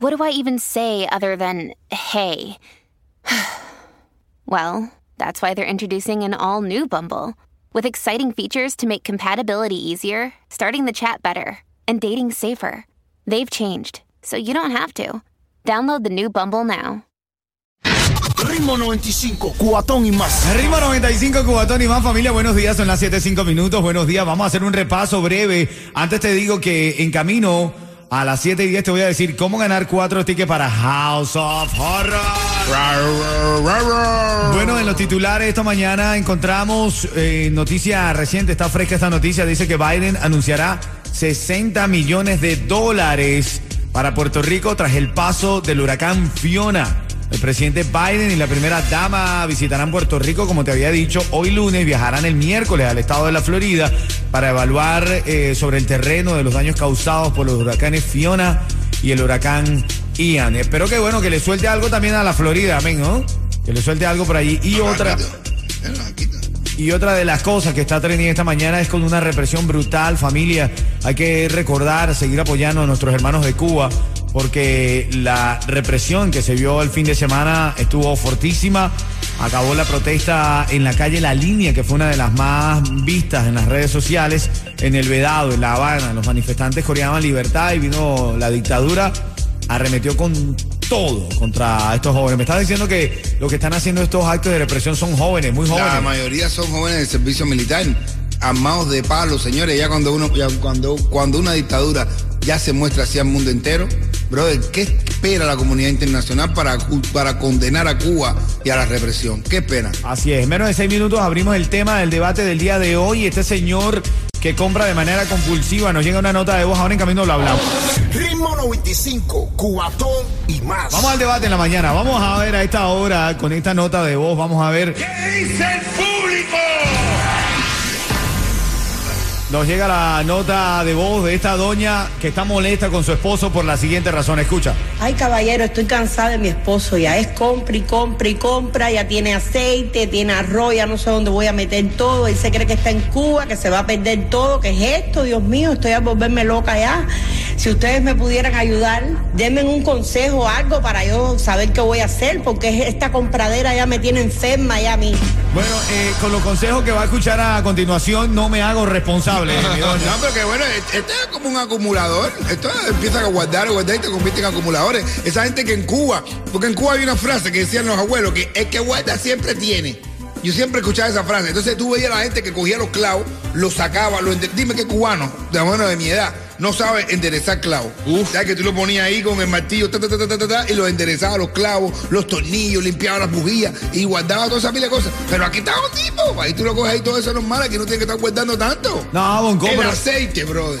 what do I even say other than hey? well, that's why they're introducing an all new Bumble with exciting features to make compatibility easier, starting the chat better, and dating safer. They've changed, so you don't have to. Download the new Bumble now. Ritmo 95, cuatón y más. Ritmo 95, Cubatón y más familia, buenos días, son las 7.5 minutos, buenos días, vamos a hacer un repaso breve. Antes te digo que en camino a las 7 y 10 te voy a decir cómo ganar cuatro tickets para House of Horror. Bueno, en los titulares esta mañana encontramos eh, noticia reciente, está fresca esta noticia, dice que Biden anunciará 60 millones de dólares para Puerto Rico tras el paso del huracán Fiona. El presidente Biden y la primera dama visitarán Puerto Rico, como te había dicho, hoy lunes viajarán el miércoles al estado de la Florida para evaluar eh, sobre el terreno de los daños causados por los huracanes Fiona y el huracán Ian. Espero que bueno que le suelte algo también a la Florida, amén, ¿no? Que le suelte algo por allí. Y otra. Y otra de las cosas que está teniendo esta mañana es con una represión brutal, familia. Hay que recordar, seguir apoyando a nuestros hermanos de Cuba, porque la represión que se vio el fin de semana estuvo fortísima. Acabó la protesta en la calle La Línea, que fue una de las más vistas en las redes sociales, en el Vedado, en La Habana. Los manifestantes coreaban libertad y vino la dictadura, arremetió con todo contra estos jóvenes. Me estás diciendo que lo que están haciendo estos actos de represión son jóvenes, muy jóvenes. La mayoría son jóvenes del servicio militar, armados de palos, señores. Ya cuando uno, ya cuando, cuando una dictadura ya se muestra así al mundo entero, brother, ¿qué espera la comunidad internacional para, para condenar a Cuba y a la represión? ¿Qué espera? Así es, en menos de seis minutos abrimos el tema del debate del día de hoy. Este señor que compra de manera compulsiva, nos llega una nota de voz, ahora en camino lo hablamos. Ritmo 95, cuatón y más. Vamos al debate en la mañana, vamos a ver a esta hora con esta nota de voz, vamos a ver. ¿Qué dice el público? Nos llega la nota de voz de esta doña que está molesta con su esposo por la siguiente razón. Escucha. Ay, caballero, estoy cansada de mi esposo. Ya es compra y compra y compra. Ya tiene aceite, tiene arroz, ya no sé dónde voy a meter todo. Él se cree que está en Cuba, que se va a perder todo. ¿Qué es esto? Dios mío, estoy a volverme loca ya. Si ustedes me pudieran ayudar, denme un consejo, algo para yo saber qué voy a hacer, porque esta compradera ya me tiene enferma ya a mí. Bueno, eh, con los consejos que va a escuchar a continuación, no me hago responsable. No, pero que bueno, esto es como un acumulador. Esto empieza a guardar, guardar y te convierte en acumuladores. Esa gente que en Cuba, porque en Cuba hay una frase que decían los abuelos, que el que guarda siempre tiene. Yo siempre escuchaba esa frase. Entonces tú veías a la gente que cogía los clavos, los sacaba, los dime qué cubano, de bueno de mi edad, no sabe enderezar clavos. Ya que tú lo ponías ahí con el martillo, ta, ta, ta, y los enderezaba los clavos, los tornillos, limpiaba las bujías y guardaba toda esa pila de cosas. Pero aquí está un tipo, ahí tú lo coges ahí todo eso normal, aquí no tienes que estar guardando tanto. No, Bonco, El pero- aceite, brother.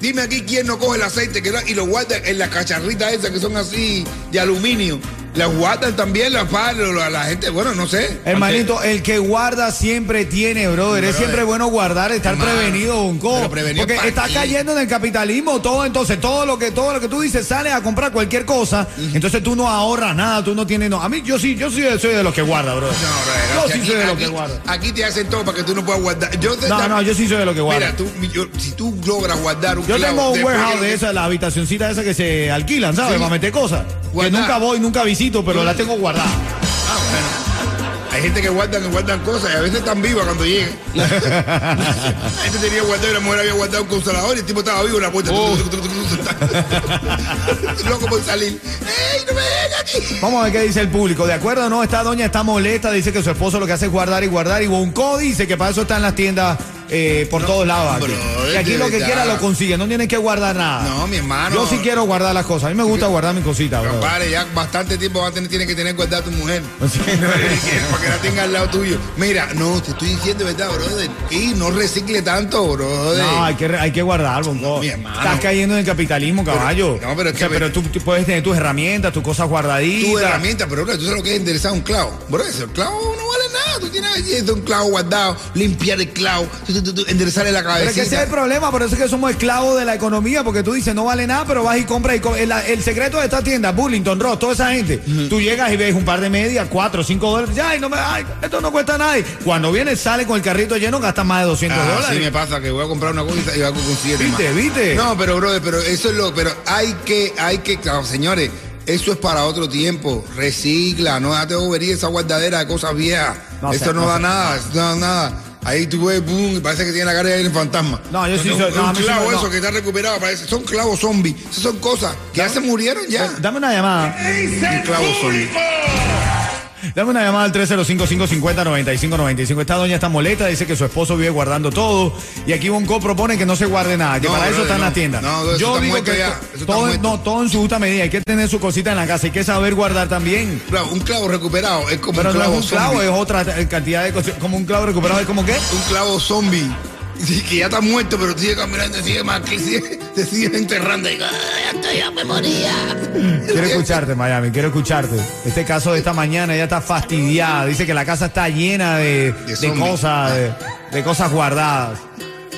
Dime aquí quién no coge el aceite que y lo guarda en las cacharritas esas que son así de aluminio. Las guardan también las la, la gente, bueno, no sé. Hermanito, el que guarda siempre tiene, brother. Es siempre bueno guardar, estar Hermano, prevenido, Bonco. Porque ¿pa' está cayendo en el capitalismo todo, entonces todo lo que todo lo que tú dices sale a comprar cualquier cosa, entonces tú no ahorras nada, tú no tienes no. A mí yo sí, yo sí soy de los que guarda, brother. No, brother, yo aquí- sí soy de los aquí- que guarda. Aquí te hacen todo para que tú no puedas guardar. Yo te- No, no, yo sí soy de los que guarda. Mira, tú, yo- si tú logras guardar un Yo clavo tengo un warehouse de esas, la habitacioncita esa que se alquilan, ¿sabes? Sí. Para meter cosas. Que nunca voy, nunca visito, pero la tengo guardada. Ah, bueno. Hay gente que guardan, que guardan cosas y a veces están vivas cuando llegan. la gente tenía guardado y la mujer había guardado un consolador y el tipo estaba vivo en la puerta. Oh. Loco por salir. ¡Ey, no me aquí! Vamos a ver qué dice el público. ¿De acuerdo o no? Esta doña está molesta, dice que su esposo lo que hace es guardar y guardar. Y Bonco dice que para eso están las tiendas eh, por todos lados. Aquí. y aquí lo que quiera lo consigue, no tienes que guardar nada. No, mi hermano. Yo sí quiero guardar las cosas. A mí me gusta guardar mis cositas, bro. Compadre, ya bastante tiempo va a tener, tiene que tener guardada tu mujer. Sí, no, para que la tenga al lado tuyo. Mira, no, te estoy diciendo verdad, brother. Y no recicle tanto, brother. No, hay que, hay que guardar, bongo. mi hermano. Estás cayendo en el capitalismo, caballo. no, pero es O sea, que- pero tú, tú puedes tener tus herramientas, tus cosas guardaditas. tu herramienta, pero bro, tú sabes lo que es enderezar un clavo. Bro, ese clavo no vale nada. Tú tienes allí un clavo guardado, limpiar el clavo, tú, enderezarle la Pero es que ese es el problema, por eso es que somos esclavos de la economía, porque tú dices no vale nada, pero vas y compras. Y co- el, el secreto de esta tienda, Burlington, Ross, toda esa gente, tú llegas y ves un par de medias, cuatro, cinco dólares, ya, no me, ay, esto no cuesta nada. Cuando viene, sale con el carrito lleno, gastas más de 200 Ah, dólares. sí me pasa que voy a comprar una cosa y hago con siete ¿Viste, más. viste? No, pero brother, pero eso es lo, pero hay que, hay que, claro, señores, eso es para otro tiempo. Recicla, no date bobería esa guardadera de cosas viejas. No sé, no, no da sé. nada, no da nada. Ahí tú ves, boom, y parece que tiene la cara de fantasma. No, yo sí soy- un, no, a un sí clavo me- no. eso que está recuperado, parece, son clavos zombies. Esas son cosas que ya se murieron ya. Dame una llamada. Un clavo zombie. Dame una llamada al 305-550-9595. Esta doña está molesta, dice que su esposo vive guardando todo. Y aquí Bonco propone que no se guarde nada, que No, para eso no. tienda. No, eso Yo está digo que todo, no, todo en su justa medida. Hay que tener su cosita en la casa, hay que saber guardar también. Claro, un clavo recuperado es como Pero un no clavo es un clavo, es otra eh, cantidad de cosas. Como un clavo recuperado, ¿es como qué? un clavo zombie. Sí, que ya está muerto, pero sigue caminando, sigue más, que sigue, te sigue enterrando. Y, "Ay, ya estoy, ya me moría. Quiero escucharte, Miami, quiero escucharte. Este caso de esta mañana ella está fastidiada. Dice que la casa está llena de, De cosas, de, de cosas guardadas.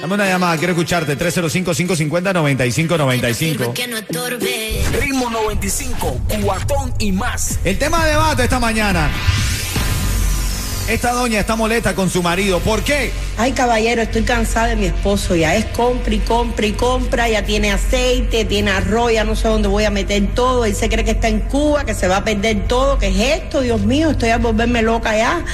Dame una llamada, quiero escucharte. 305-550-9595. Que no estorbe. Ritmo 95, cuatón y más. El tema de debate esta mañana. Esta doña está molesta con su marido. ¿Por qué? Ay, caballero, estoy cansada de mi esposo. Ya es compra y compra y compra. Ya tiene aceite, tiene arroz, ya no sé dónde voy a meter todo. Él se cree que está en Cuba, que se va a perder todo. ¿Qué es esto? Dios mío, estoy a volverme loca ya.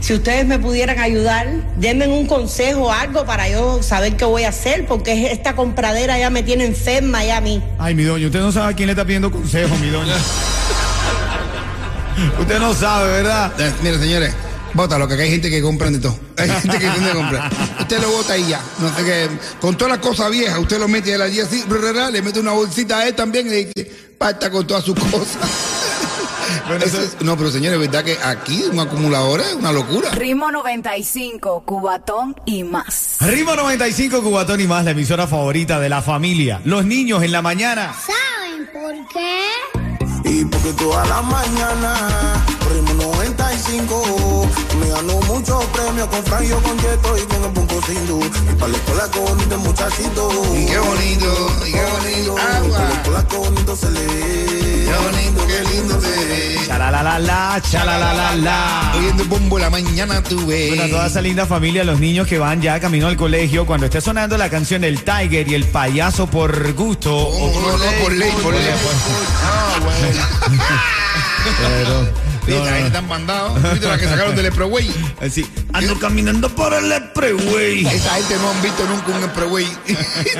Si ustedes me pudieran ayudar, denme un consejo, algo para yo saber qué voy a hacer, porque esta compradera ya me tiene enferma ya a mí. Ay, mi doña, usted no sabe a quién le está pidiendo consejo, mi doña. usted no sabe, ¿verdad? Eh, Mire, señores, bótalo, que acá hay gente que compran de todo. Hay gente que tiene que comprar. Usted lo bota y ya. No sé qué. Con todas las cosas viejas, usted lo mete a la allí así, le mete una bolsita a él también y le dice, parta con todas sus cosas. Bueno, Eso eso- es- no, pero señores, ¿verdad que aquí un acumulador es una locura? Ritmo 95, cubatón y más. Ritmo 95 Cubatón y más, la emisora favorita de la familia. Los niños en la mañana. ¿Saben por qué? Y porque toda la mañana, ritmo 95, me ganó muchos premios con Fran, yo con Yeto y con el Punto Sindu. Y para la escuela con este muchachito. Y qué bonito, y qué bonito. Para la Agua. escuela con se le ve. Qué bonito, qué lindo se ve. Chalalalala, chalalalala. Oyendo el bombo la mañana tuve. Bueno, a toda esa linda familia, los niños que van ya camino al colegio, cuando esté sonando la canción El Tiger y el payaso por gusto. Oh, o no, no, por ley, por ley. Ah, bueno. Pero, Sí, no, no, están mandados. ¿Viste la que sacaron del Spreway? Así, ando caminando por el Expressway. Esa gente no han visto nunca un.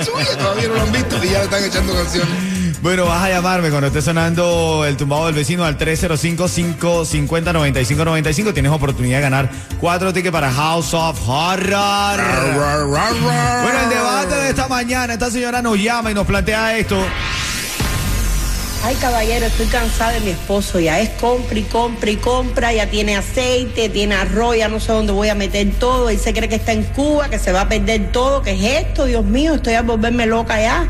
Suya, todavía no lo han visto y ya le están echando canciones. Bueno, vas a llamarme cuando esté sonando el tumbado del vecino al 305-550-9595. Tienes oportunidad de ganar cuatro tickets para House of Horror. Bueno, el debate de esta mañana, esta señora nos llama y nos plantea esto. Ay, caballero, estoy cansada de mi esposo. Ya es compra y compra y compra. Ya tiene aceite, tiene arroz, ya no sé dónde voy a meter todo. Él se cree que está en Cuba, que se va a perder todo. ¿Qué es esto? Dios mío, estoy a volverme loca ya.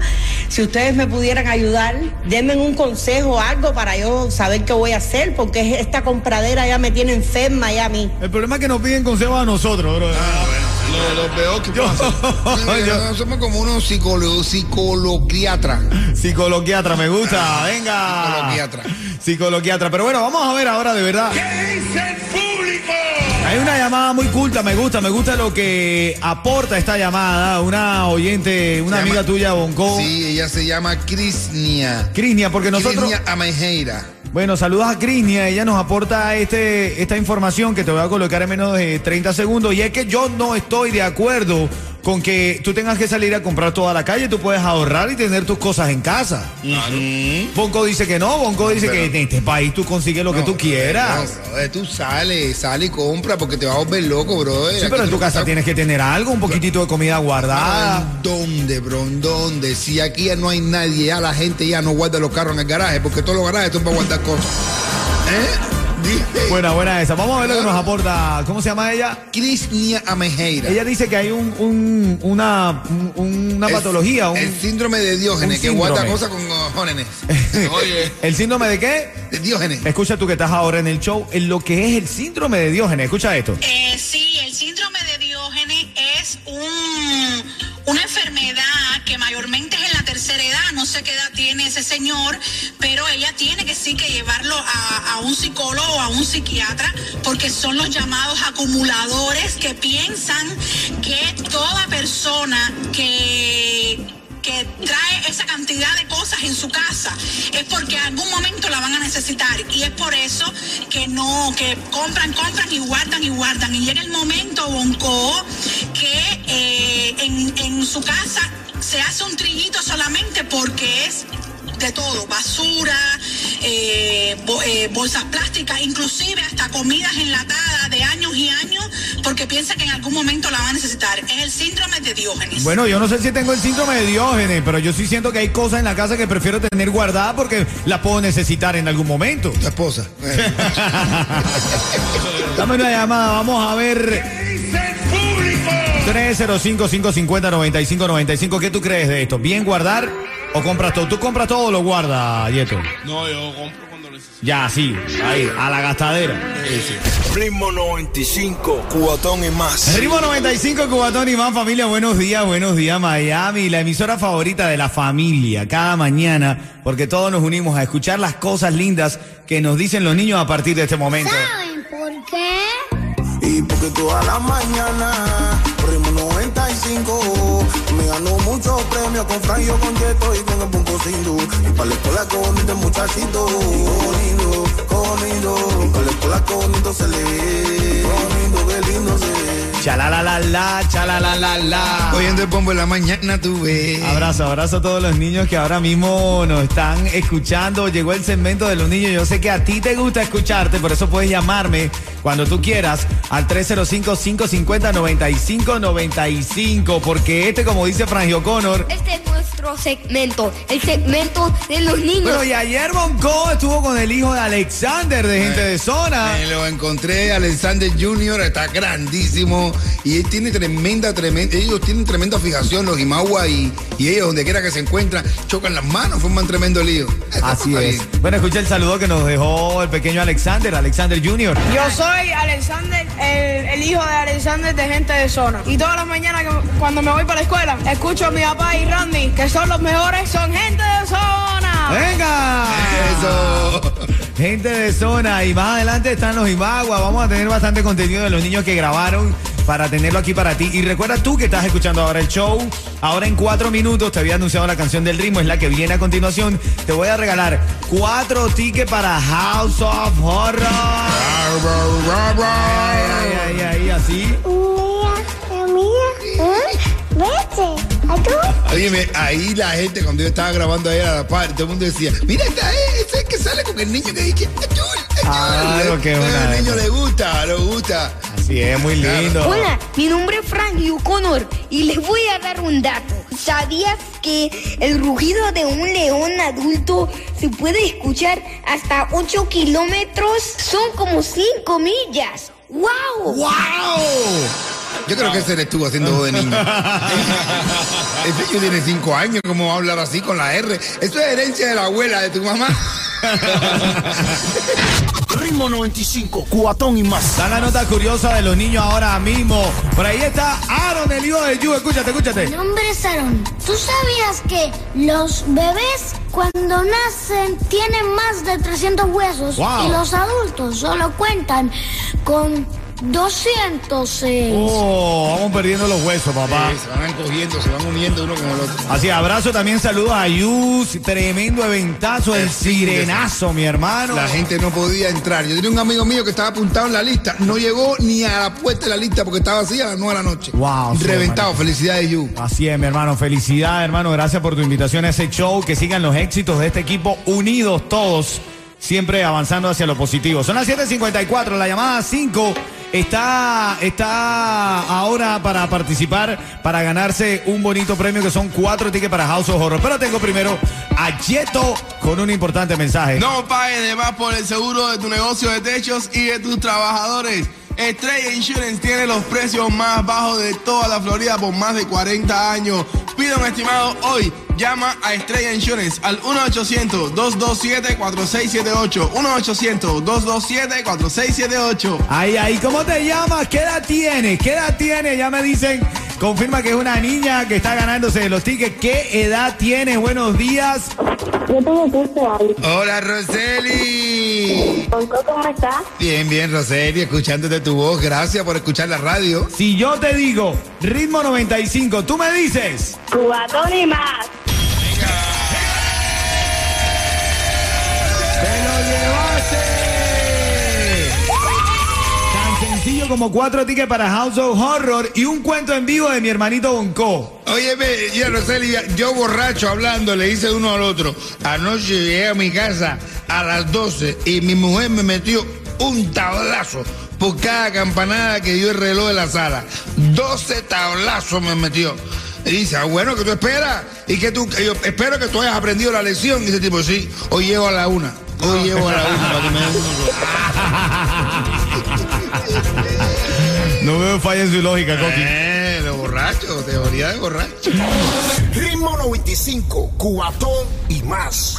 Si ustedes me pudieran ayudar, denme un consejo, algo para yo saber qué voy a hacer, porque esta compradera ya me tiene enferma ya a mí. El problema es que nos piden consejos a nosotros, bro. Lo, lo peor que pasa. yo- Somos como unos psicólogos, psicoloquiatras. Psicoloquiatra, me gusta. Venga. Psicoloquiatra. Psicoloquiatra. Pero bueno, vamos a ver ahora de verdad. Hay una llamada muy culta, me gusta, me gusta lo que aporta esta llamada. Una oyente, una Se amiga llama- tuya, Bonco. Sí, ella se llama Crisnia. Crisnia, porque nosotros. Crisnia Amejeira. Bueno, saludos a Crisnia, ella nos aporta este, esta información que te voy a colocar en menos de 30 segundos y es que yo no estoy de acuerdo con que tú tengas que salir a comprar toda la calle, tú puedes ahorrar y tener tus cosas en casa. Bonco dice que no, Bonco dice que en este país tú consigues lo que tú quieras. No, brother, tú sales, sales y compra porque te vas a volver loco, bro. Sí, pero en tu casa tienes que tener algo, un poquitito de comida guardada. ¿Dónde, bro? ¿En ¿Dónde? Si aquí ya no hay nadie, ya la gente ya no guarda los carros en el garaje, porque todos los garajes son para guardar cosas. ¿Eh? Buena, buena esa. Vamos a ver lo que nos aporta. ¿Cómo se llama ella? Crisnia Amejeira. Ella dice que hay un, un- una, un- una El- patología. Un, El síndrome de Diógenes, un que guarda cosas con jóvenes. Oye. ¿El síndrome de qué? De Diógenes. Escucha tú que estás ahora en el show, en lo que es el síndrome de Diógenes. Escucha esto. Eh, sí, el síndrome de Diógenes es un, una enfermedad que mayormente es en la tercera edad, no sé qué edad tiene ese señor, pero ella tiene que sí que llevarlo a, un psicólogo o a un psiquiatra porque son los llamados acumuladores que piensan que toda persona que que trae esa cantidad de cosas en su casa es porque en algún momento la van a necesitar. Y es por eso que no, que compran, compran y guardan y guardan. Y llega el momento, Bonco, que eh, en, en su casa se hace un trillito solamente porque es de todo, basura, eh, eh, bolsas plásticas, inclusive hasta comidas enlatadas de años y años, porque piensa que en algún momento la va a necesitar. Es el síndrome de Diógenes. Bueno, yo no sé si tengo el síndrome de Diógenes, pero yo sí siento que hay cosas en la casa que prefiero tener guardadas porque las puedo necesitar en algún momento. Tu esposa. Dame una llamada, vamos a ver. 305-550-9595. ¿Qué tú crees de esto? ¿Bien guardar o compras todo? ¿Tú compras todo o lo guardas, Yeto? No, yo compro. Ya, sí, ahí, a la gastadera. Ritmo 95, cubatón y más. Ritmo 95, Cubatón y más familia, buenos días, buenos días Miami, la emisora favorita de la familia, cada mañana, porque todos nos unimos a escuchar las cosas lindas que nos dicen los niños a partir de este momento. ¿Saben por qué? Y porque toda la mañana, ritmo 95, me ganó muchos premios con Franjo, con Yeto y con el Punto Sindu. Y para la escuela con este muchachito. Bonito se le ve, bonito, qué lindo se ve. Chalalala, chalalala. Oyendo el bombo en la mañana, tú ves. Abrazo, abrazo a todos los niños que ahora mismo nos están escuchando. Llegó el segmento de los niños. Yo sé que a ti te gusta escucharte, por eso puedes llamarme cuando tú quieras al 305-550-9595. Porque este, como dice Frangio Connor, Este es nuestro segmento, el segmento de los niños. Bueno, y ayer Bonco estuvo con el hijo de Alexander de Gente de Zona. Me lo encontré, Alexander Jr. está grandísimo y él tiene tremenda, tremenda, ellos tienen tremenda fijación, los Imagua y, y ellos, donde quiera que se encuentran, chocan las manos, forman tremendo lío. Así es. bien. Bueno, escucha el saludo que nos dejó el pequeño Alexander, Alexander Jr. Yo soy Alexander, el, hijo de Alexander de gente de zona. Y todas las mañanas cuando me voy para la escuela, escucho a mi papá y Randy, que son los mejores, son gente de zona. ¡Venga! Eso. Gente de zona y más adelante están los Imagua. Vamos a tener bastante contenido de los niños que grabaron para tenerlo aquí para ti. Y recuerda tú que estás escuchando ahora el show. Ahora en cuatro minutos te había anunciado la canción del ritmo, es la que viene a continuación. Te voy a regalar cuatro tickets para House of Horror. Ay, ay, ay, ay, así. Óyeme, ahí la gente, cuando yo estaba grabando ahí a la par, todo el mundo decía, mira, esta es, ese es que sale con el niño que dice, "Achul, achul". Claro, qué buena Al niño le gusta, le gusta. Es, muy lindo. Hola, mi nombre es Frankie O'Connor y les voy a dar un dato. ¿Sabías que el rugido de un león adulto se puede escuchar hasta 8 kilómetros? Son como 5 millas. ¡Wow! ¡Wow! Yo creo que ese eres tú haciendo voz de niño. Ese niño tiene cinco años, ¿cómo va a hablar así con la R? Eso es herencia de la abuela, de tu mamá. Ritmo 95, cubatón y más. Da la nota curiosa de los niños ahora mismo. Por ahí está Aaron, el hijo de Yu. Escúchate, escúchate. Mi nombre es Aaron. ¿Tú sabías que los bebés cuando nacen tienen más de 300 huesos Wow. y los adultos solo cuentan con 206. Oh, vamos perdiendo los huesos, papá. Sí, se van encogiendo, se van uniendo uno con el otro. Así, abrazo también, saludos a Yus, tremendo eventazo, el sirenazo, mi hermano. La gente no podía entrar. Yo tenía un amigo mío que estaba apuntado en la lista. No llegó ni a la puerta de la lista porque estaba así a las 9 de la noche. Wow. Reventado. Felicidades, Yu. Así es, mi hermano. Felicidades, hermano. Gracias por tu invitación a ese show. Que sigan los éxitos de este equipo unidos todos, siempre avanzando hacia lo positivo. Son las 7:54, la llamada 5 está, está ahora para participar, para ganarse un bonito premio que son cuatro tickets para House of Horror. Pero tengo primero a Yeto con un importante mensaje. No pagues de más por el seguro de tu negocio de techos y de tus trabajadores. Estrella Insurance tiene los precios más bajos de toda la Florida por más de 40 años. Pide un estimado hoy. Llama a Estrella Insurance al 1-800-227-4678. 1-800-227-4678. Ay, ay, ¿cómo te llamas? ¿Qué edad tienes? ¿Qué edad tienes? Ya me dicen, confirma que es una niña que está ganándose los tickets. ¿Qué edad tienes? Buenos días. Yo tengo 15 años. Hola, Roseli. ¿Cómo estás? Bien, bien, Roseli, escuchándote tu voz. Gracias por escuchar la radio. Si yo te digo ritmo 95, tú me dices. Cubatón y más. Como cuatro tickets para House of Horror y un cuento en vivo de mi hermanito Bonco. Óyeme, ya Roseli, yo borracho hablando, le hice uno al otro. Anoche llegué a mi casa a las 12 y mi mujer me metió un tablazo por cada campanada que dio el reloj de la sala. 12 tablazos me metió. Y dice, ah, bueno, que tú esperas. Y que tú, espero que tú hayas aprendido la lección. Y dice tipo, sí, hoy llego a la una. Hoy llego a la una para que me den. No veo falla en su lógica, Coqui. Eh, lo borracho, teoría de borracho. Ritmo 95, Cubatón y más.